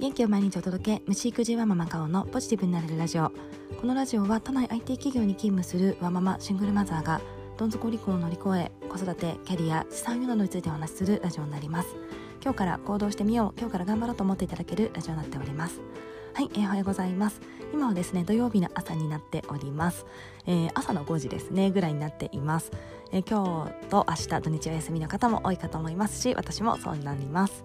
元気を毎日お届け。虫育児ワママ顔のポジティブになれるラジオ。このラジオは都内 IT 企業に勤務するワママシングルマザーがどん底離婚を乗り越え子育てキャリア資産運用などについてお話しするラジオになります。今日から行動してみよう。今日から頑張ろうと思っていただけるラジオになっております。はい、えー、おはようございます。今はですね土曜日の朝になっております、えー、朝の5時ですねぐらいになっています、えー、今日と明日土日お休みの方も多いかと思いますし私もそうなります。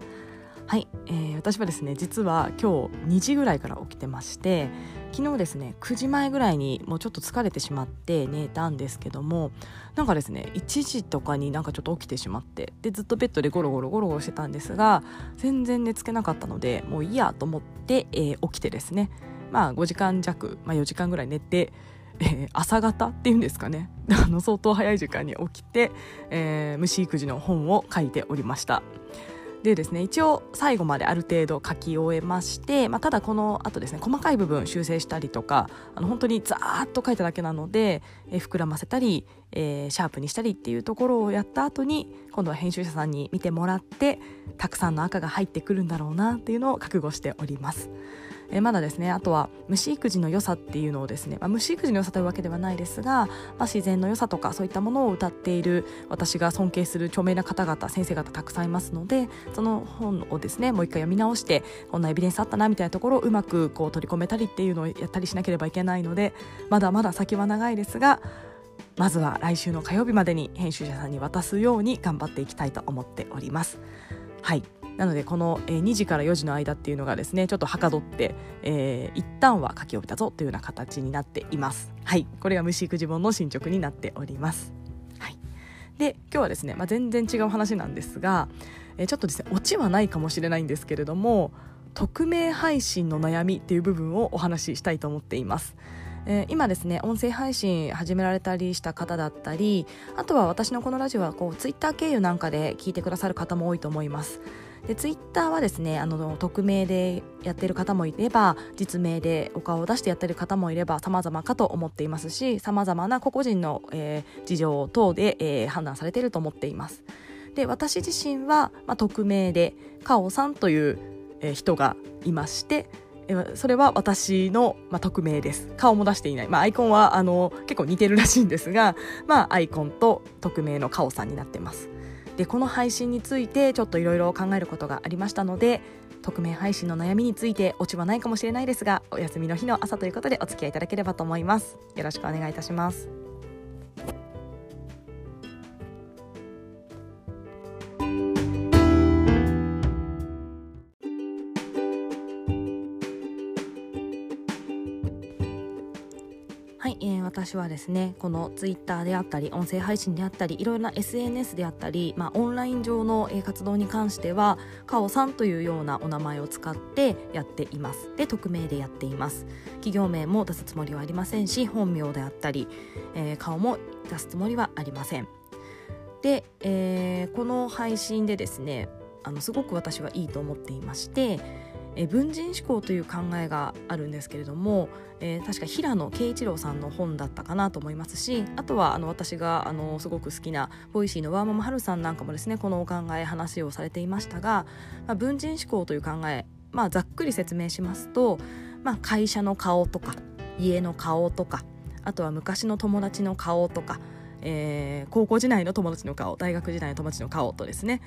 はい、えー、私はですね実は今日2時ぐらいから起きてまして昨日ですね9時前ぐらいにもうちょっと疲れてしまって寝たんですけどもなんかですね1時とかになんかちょっと起きてしまってでずっとベッドでゴロゴロゴロゴロしてたんですが全然寝つけなかったのでもういいやと思って、えー、起きてですね。まあ5時間弱、まあ、4時間ぐらい寝てえー、朝方っていうんですかね。相当早い時間に起きて、えー、虫育児の本を書いておりました。でですね一応最後まである程度書き終えまして、まあ、ただこのあとですね細かい部分修正したりとかあの本当にザーッと書いただけなので、えー、膨らませたり、えー、シャープにしたりっていうところをやった後に今度は編集者さんに見てもらってたくさんの赤が入ってくるんだろうなっていうのを覚悟しております。え、まだですねあとは虫育児の良さっていうのをですね、まあ、虫育児の良さというわけではないですが、まあ、自然の良さとかそういったものを歌っている私が尊敬する著名な方々先生方たくさんいますのでその本をですねもう一回読み直してこんなエビデンスあったなみたいなところをうまくこう取り込めたりっていうのをやったりしなければいけないのでまだまだ先は長いですがまずは来週の火曜日までに編集者さんに渡すように頑張っていきたいと思っております。はいなのでこの2時から4時の間っていうのがですねちょっとはかどって、えー、一旦は書き終えたぞというような形になっています。はい。これが虫育児本の進捗になっております。はい。で今日はですね、まあ、全然違う話なんですが、えー、ちょっとですねオチはないかもしれないんですけれども匿名配信の悩みっていう部分をお話ししたいと思っています。えー、今ですね音声配信始められたりした方だったりあとは私のこのラジオはこうツイッター経由なんかで聞いてくださる方も多いと思います。でツイッターはですねあの匿名でやってる方もいれば実名でお顔を出してやってる方もいれば様々かと思っていますし様々な個々人の、えー、事情等で、えー、判断されていると思っていますで私自身は、まあ、匿名でカオさんという、えー、人がいましてそれは私の、まあ、匿名です。顔も出していない。まあ、アイコンは、あの、結構似てるらしいんですが、まあ、アイコンと匿名のカオさんになってます。でこの配信についてちょっといろいろ考えることがありましたので匿名配信の悩みについて落ちはないかもしれないですがお休みの日の朝ということでお付き合いいただければと思います。よろしくお願いいたします。私はですねこのツイッターであったり音声配信であったりいろいろな SNS であったり、まあ、オンライン上の活動に関してはカオさんというようなお名前を使ってやっています。で匿名でやっています。企業名も出すつもりはありませんし本名であったり、えー、顔も出すつもりはありません。で、えー、この配信でですねあのすごく私はいいと思っていましてえ文人思考という考えがあるんですけれども、えー、確か平野啓一郎さんの本だったかなと思いますしあとはあの私があのすごく好きな Voicy のワーママハルさんなんかもですねこのお考え話をされていましたが、まあ、分人思考という考え、まあ、ざっくり説明しますと、まあ、会社の顔とか家の顔とかあとは昔の友達の顔とか、えー、高校時代の友達の顔大学時代の友達の顔とですね、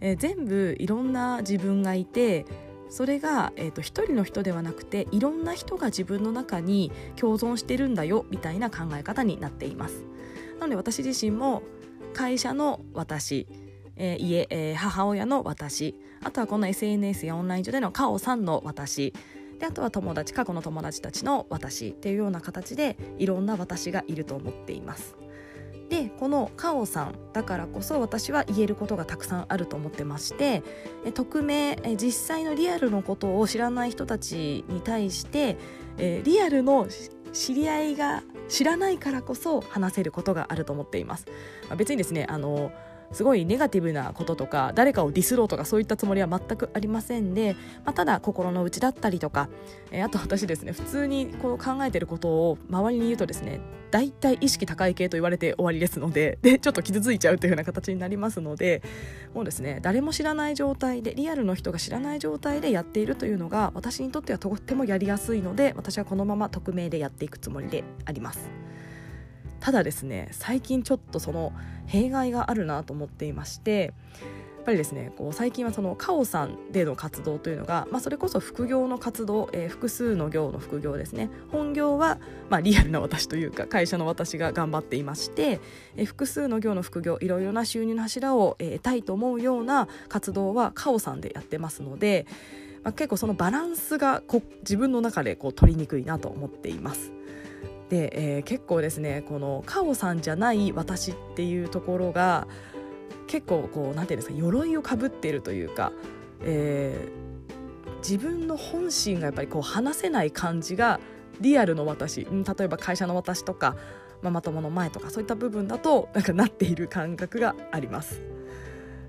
えー、全部いろんな自分がいてそれが、えーと、一人の人ではなくていろんな人が自分の中に共存してるんだよみたいな考え方になっています。なので私自身も会社の私、えー、家、えー、母親の私あとはこの SNS やオンライン上でのカオさんの私であとは友達過去の友達たちの私っていうような形でいろんな私がいると思っています。でこのカオさんだからこそ私は言えることがたくさんあると思ってまして匿名実際のリアルのことを知らない人たちに対してリアルの知り合いが知らないからこそ話せることがあると思っています。別にですねあのすごいネガティブなこととか誰かをディスろうとかそういったつもりは全くありませんで、まあ、ただ心の内だったりとか、えー、あと私ですね普通にこう考えてることを周りに言うとですね大体意識高い系と言われて終わりですのででちょっと傷ついちゃうというような形になりますのでもうですね誰も知らない状態でリアルの人が知らない状態でやっているというのが私にとってはとってもやりやすいので私はこのまま匿名でやっていくつもりであります。ただですね最近ちょっとその弊害があるなと思っていましてやっぱりですねこう最近はそのカオさんでの活動というのが、まあ、それこそ副業の活動、えー、複数の業の副業ですね本業は、まあ、リアルな私というか会社の私が頑張っていまして、えー、複数の業の副業いろいろな収入の柱を、え、得たいと思うような活動はカオさんでやってますので、まあ、結構そのバランスがこ自分の中でこう取りにくいなと思っています。で、えー、結構ですねこのカオさんじゃない私っていうところが結構こう何て言うんですか鎧をかぶっているというか、えー、自分の本心がやっぱりこう話せない感じがリアルの私、例えば会社の私とかママ友の前とかそういった部分だとなんかなっている感覚があります。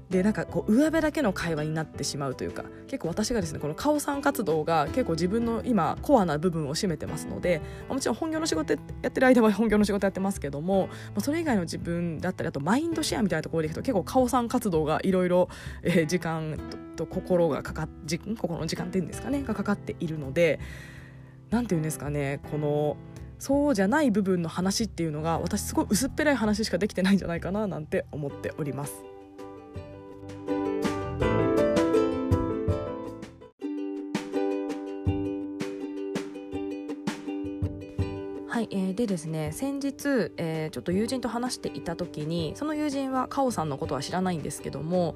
でなんかこう上辺だけの会話になってしまうというか結構私がですねこのカオさん活動が結構自分の今コアな部分を占めてますのでもちろん本業の仕事やってる間は 本業の仕事やってますけどもそれ以外の自分だったりあとマインドシェアみたいなところでいくと結構カオさん活動がいろいろ時間と心がかかっ心の時間っていうんですかねがかかっているので何て言うんですかねこのそうじゃない部分の話っていうのが私すごい薄っぺらい話しかできてないんじゃないかななんて思っております。でですね先日、えー、ちょっと友人と話していた時にその友人はカオさんのことは知らないんですけども、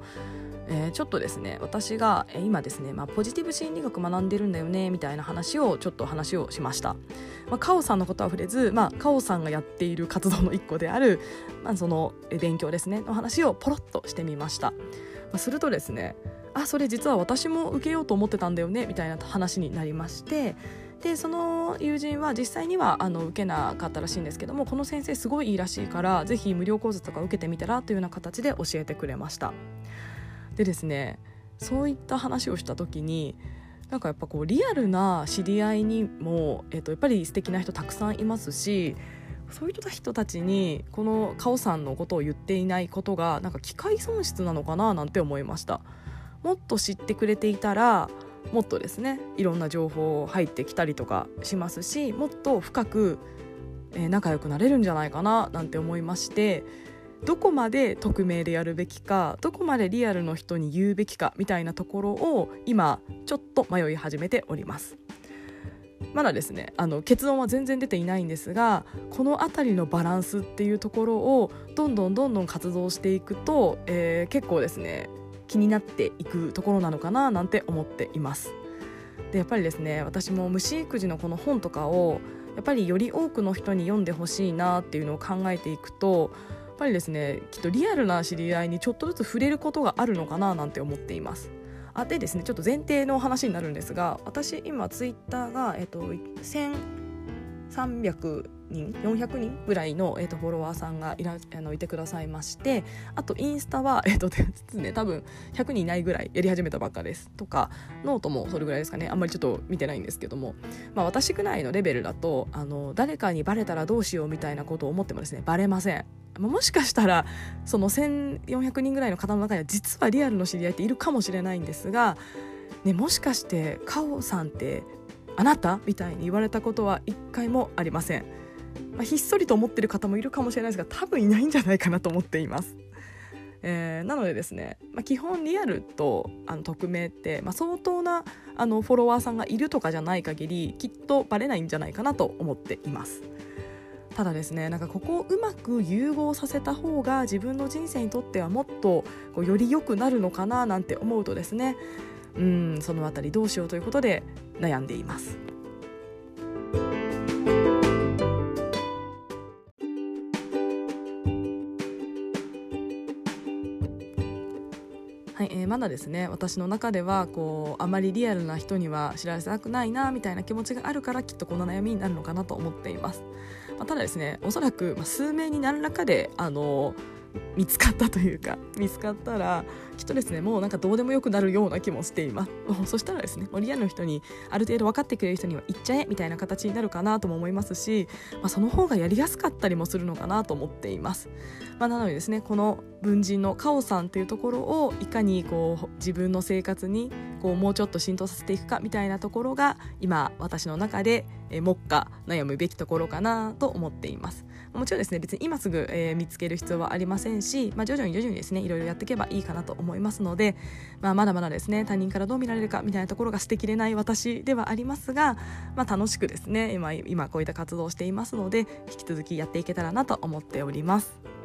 えー、ちょっとですね私が、今ですね、まあ、ポジティブ心理学学んでるんだよねみたいな話をちょっと話をしました、まあ、カオさんのことは触れず、まあ、カオさんがやっている活動の一個である、まあ、その勉強ですねの話をポロッとしてみました、ま、するとですねあそれ実は私も受けようと思ってたんだよねみたいな話になりましてでその友人は実際にはあの受けなかったらしいんですけどもこの先生すごいいいらしいからぜひ無料講座とか受けてみたらというような形で教えてくれました。でですねそういった話をした時になんかやっぱこうリアルな知り合いにも、えっと、やっぱり素敵な人たくさんいますしそういった人たちにこのカオさんのことを言っていないことがなんか機械損失なのかななんて思いました。もっと知ってくれていたらもっとですねいろんな情報入ってきたりとかしますしもっと深く、えー、仲良くなれるんじゃないかななんて思いましてどこまで匿名でやるべきかどこまでリアルの人に言うべきかみたいなところを今ちょっと迷い始めております。まだですねあの結論は全然出ていないんですがこの辺りのバランスっていうところをどんどんどんどん活動していくと、えー、結構ですね気になっていくところなのかななんて思っています。でやっぱりですね私も虫育児のこの本とかをやっぱりより多くの人に読んでほしいなっていうのを考えていくとやっぱりですねきっとリアルな知り合いにちょっとずつ触れることがあるのかななんて思っています。あでですねちょっと前提の話になるんですが私今ツイッターが、えっと、1300人400人ぐらいの、えーと、フォロワーさんがいらあのいてくださいましてあとインスタは、えーとね、多分100人いないぐらいやり始めたばっかですとかノートもそれぐらいですかねあんまりちょっと見てないんですけども、まあ、私ぐらいのレベルだとあの誰かにバレたらどうしようみたいなことを思ってもですねバレません。もしかしたらその1400人ぐらいの方の中には実はリアルの知り合いっているかもしれないんですが、ね、もしかしてカオさんってあなた？みたいに言われたことは一回もありません。まあ、ひっそりと思ってる方もいるかもしれないですが多分いないんじゃないかなと思っています。えー、なのでですね、まあ、基本リアルとあの匿名って、まあ、相当なあのフォロワーさんがいるとかじゃない限りきっとバレないんじゃないかなと思っています。ただですねなんかここをうまく融合させた方が自分の人生にとってはもっとこうより良くなるのかななんて思うとですねうんその辺りどうしようということで悩んでいます。まだですね私の中ではこうあまりリアルな人には知らせたくないなみたいな気持ちがあるからきっとこの悩みになるのかなと思っています、まあ、ただですねおそらく、数名に何らかであの見つかったというか見つかったらきっとですねもうなんかどうでもよくなるような気もしています。そしたらですねもうリアルの人にある程度分かってくれる人には言っちゃえみたいな形になるかなとも思いますし、まあ、その方がやりやすかったりもするのかなと思っています、まあ、なのでですねこの文人のカオさんっていうところをいかにこう自分の生活にこうもうちょっと浸透させていくかみたいなところが今私の中で目下悩むべきところかなと思っていますもちろんですね別に今すぐ、えー、見つける必要はありませんし、まあ、徐々に徐々にですねいろいろやっていけばいいかなと思いますので、まあ、まだまだですね他人からどう見られるかみたいなところが捨てきれない私ではありますが、まあ、楽しくですね今今こういった活動をしていますので引き続きやっていけたらなと思っております。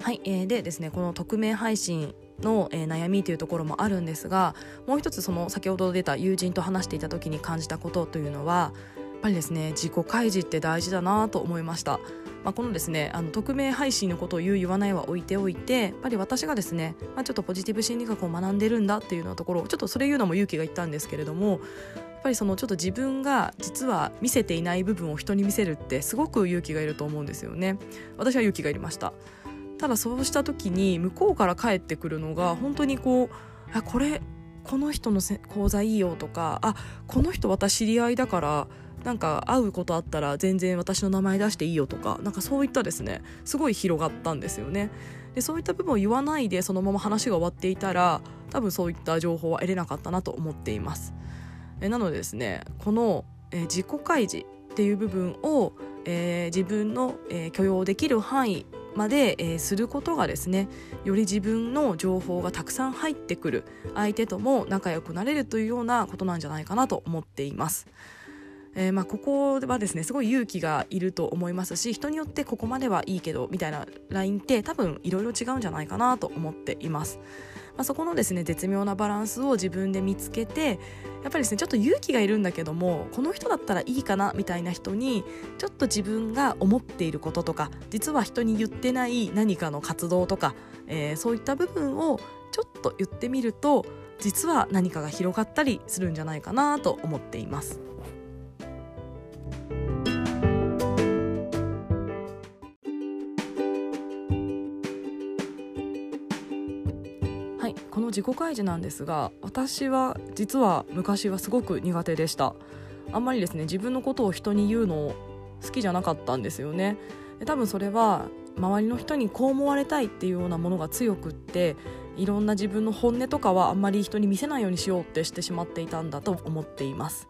はい、えー、でですねこの匿名配信の、えー、悩みというところもあるんですがもう一つその先ほど出た友人と話していた時に感じたことというのはぱりですね自己開示って大事だなと思いました。まあ、このですねあの匿名配信のことを言う言わないは置いておいてやっぱり私がですね、まあ、ちょっとポジティブ心理学を学んでるんだっていうようなところちょっとそれ言うのも勇気がいったんですけれどもやっぱりそのちょっと自分が実は見せていない部分を人に見せるってすごく勇気がいると思うんですよね私は勇気がいりましたただそうした時に向こうから帰ってくるのが本当にこうあこれこの人の講座いいよとかあこの人私知り合いだからなんか会うことあったら全然私の名前出していいよとかなんかそういったですねすごい広がったんですよねでそういった部分を言わないでそのまま話が終わっていたら多分そういった情報は得れなかったなと思っていますえなのでですねこの、え自己開示っていう部分を、えー、自分の、えー、許容できる範囲まで、えー、することがですねより自分の情報がたくさん入ってくる相手とも仲良くなれるというようなことなんじゃないかなと思っています。えー、まあ、ここはですねすごい勇気がいると思いますし人によってここまではいいけどみたいなラインって多分いろいろ違うんじゃないかなと思っています。まあ、そこのですね絶妙なバランスを自分で見つけてやっぱりですねちょっと勇気がいるんだけどもこの人だったらいいかなみたいな人にちょっと自分が思っていることとか実は人に言ってない何かの活動とか、えー、そういった部分をちょっと言ってみると実は何かが広がったりするんじゃないかなと思っています。の自己開示なんですが私は実は昔はすごく苦手でした。あんまりですね自分のことを人に言うの好きじゃなかったんですよね。多分それは周りの人にこう思われたいっていうようなものが強くっていろんな自分の本音とかはあんまり人に見せないようにしようってしてしまっていたんだと思っています。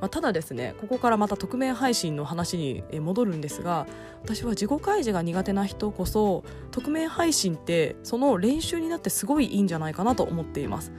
まあ、ただですねここからまた匿名配信の話に戻るんですが私は自己開示が苦手な人こそ匿名配信ってその練習になってすごいいいんじゃないかなと思っています。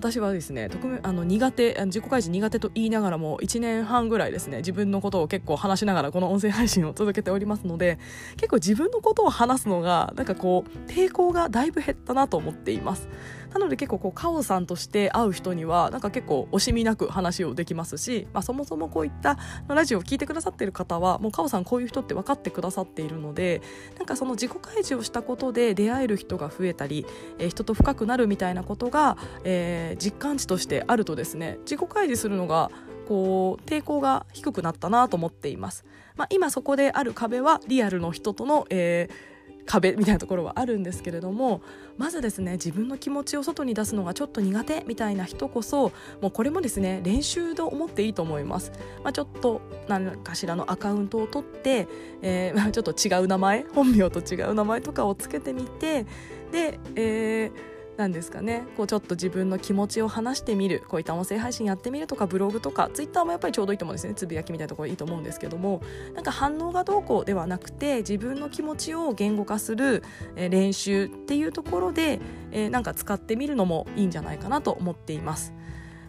私はですね特あの苦手自己開示苦手と言いながらも1年半ぐらいですね自分のことを結構話しながらこの音声配信を続けておりますので結構自分のことを話すのがなんかこう抵抗がだいぶ減ったなと思っています。なので結構こうカオさんとして会う人にはなんか結構惜しみなく話をできますし、まあ、そもそもこういったラジオを聞いてくださっている方はもうカオさんこういう人って分かってくださっているのでなんかその自己開示をしたことで出会える人が増えたり、えー、人と深くなるみたいなことが、えー、実感値としてあるとですね自己開示するのがこう抵抗が低くなったなと思っています。まあ、今そこである壁はリアルの人との、えー壁みたいなところはあるんですけれどもまずですね自分の気持ちを外に出すのがちょっと苦手みたいな人こそもうこれもですね練習と思っていいと思います、まあ、ちょっと何かしらのアカウントを取って、えー、ちょっと違う名前本名と違う名前とかをつけてみてで、えーなんですかね。こうちょっと自分の気持ちを話してみる。こういった音声配信やってみるとかブログとかツイッターもやっぱりちょうどいいと思うんですね。つぶやきみたいなところいいと思うんですけども。なんか反応がどうこうではなくて自分の気持ちを言語化する、え練習っていうところで、え、なんか使ってみるのもいいんじゃないかなと思っています。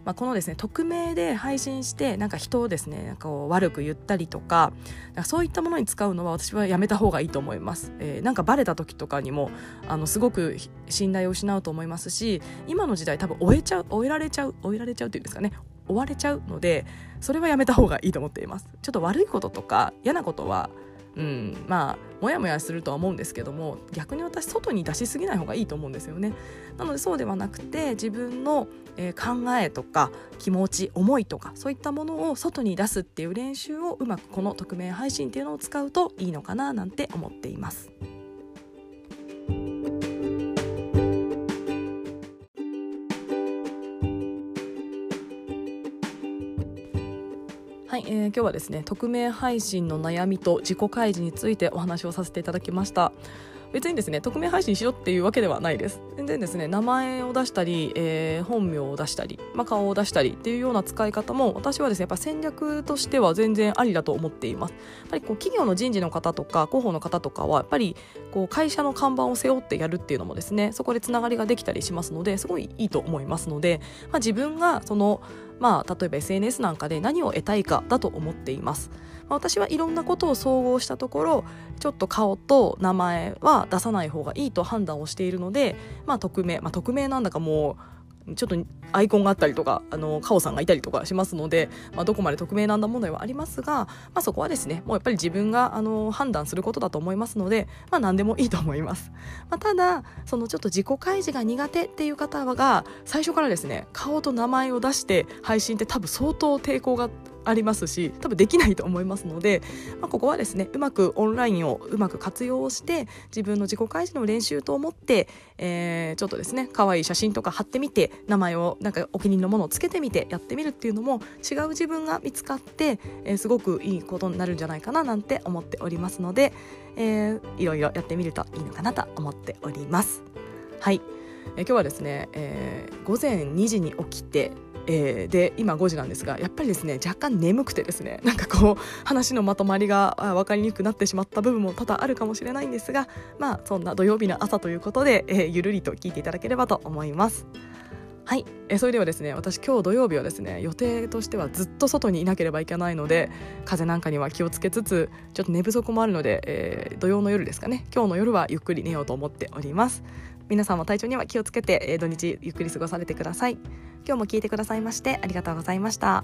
まあ、このですね匿名で配信してなんか人をですねなんか悪く言ったりとかそういったものに使うのは私はやめた方がいいと思います、えー、なんかバレた時とかにもあのすごく信頼を失うと思いますし今の時代多分終えちゃう終えられちゃう終えられちゃうっていうんですかね。終われちゃうのでそれはやめた方がいいと思っています。ちょっと悪いこととか嫌なことはうん、まあモヤモヤするとは思うんですけども逆に私外に出しすぎない方がいいと思うんですよねなのでそうではなくて自分の、えー、考えとか気持ち思いとかそういったものを外に出すっていう練習をうまくこの匿名配信っていうのを使うといいのかななんて思っています。はい、えー、今日はですね匿名配信の悩みと自己開示についてお話をさせていただきました。別にですね匿名配信しろっていうわけではないです。全然ですね名前を出したり、えー、本名を出したり、まあ、顔を出したりっていうような使い方も私はですねやっぱ戦略としては全然ありだと思っています。やっぱりこう企業の人事の方とか広報の方とかはやっぱりこう会社の看板を背負ってやるっていうのもですねそこでつながりができたりしますのですごいいいと思いますので、まあ、自分がそのまあ、例えば SNS なんかで何を得たいかだと思っています。ま、私はいろんなことを総合したところちょっと顔と名前は出さない方がいいと判断をしているので、まあ、匿名、まあ、匿名なんだかもうちょっとアイコンがあったりとかあのカオさんがいたりとかしますので、まあ、どこまで匿名なんだ問題はありますが、まあ、そこはですねもうやっぱり自分があの判断することだと思いますので、まあ、何でもいいと思います、まあ、ただそのちょっと自己開示が苦手っていう方が最初からですね顔と名前を出して配信って多分相当抵抗がありますし多分できないと思いますので、まあ、ここはですねうまくオンラインをうまく活用して自分の自己開示の練習と思って、えー、ちょっとですね可愛い写真とか貼ってみて名前をなんかお気に入りのものをつけてみてやってみるっていうのも違う自分が見つかって、えー、すごくいいことになるんじゃないかななんて思っておりますので、えー、いろいろやってみるといいのかなと思っております。はい、えー、今日はですね、えー、午前2時に起きてえー、で今5時なんですがやっぱりですね若干眠くてですね なんかこう話のまとまりが分かりにくくなってしまった部分も多々あるかもしれないんですがまあそんな土曜日の朝ということで、えー、ゆるりと聞いていただければと思います。はい、えそれではですね私今日土曜日はですね予定としてはずっと外にいなければいけないので風なんかには気をつけつつちょっと寝不足もあるので、えー、土曜の夜ですかね。今日の夜はゆっくり寝ようと思っております。皆さんも体調には気をつけて、えー、土日ゆっくり過ごされてください。今日も聞いてくださいましてありがとうございました。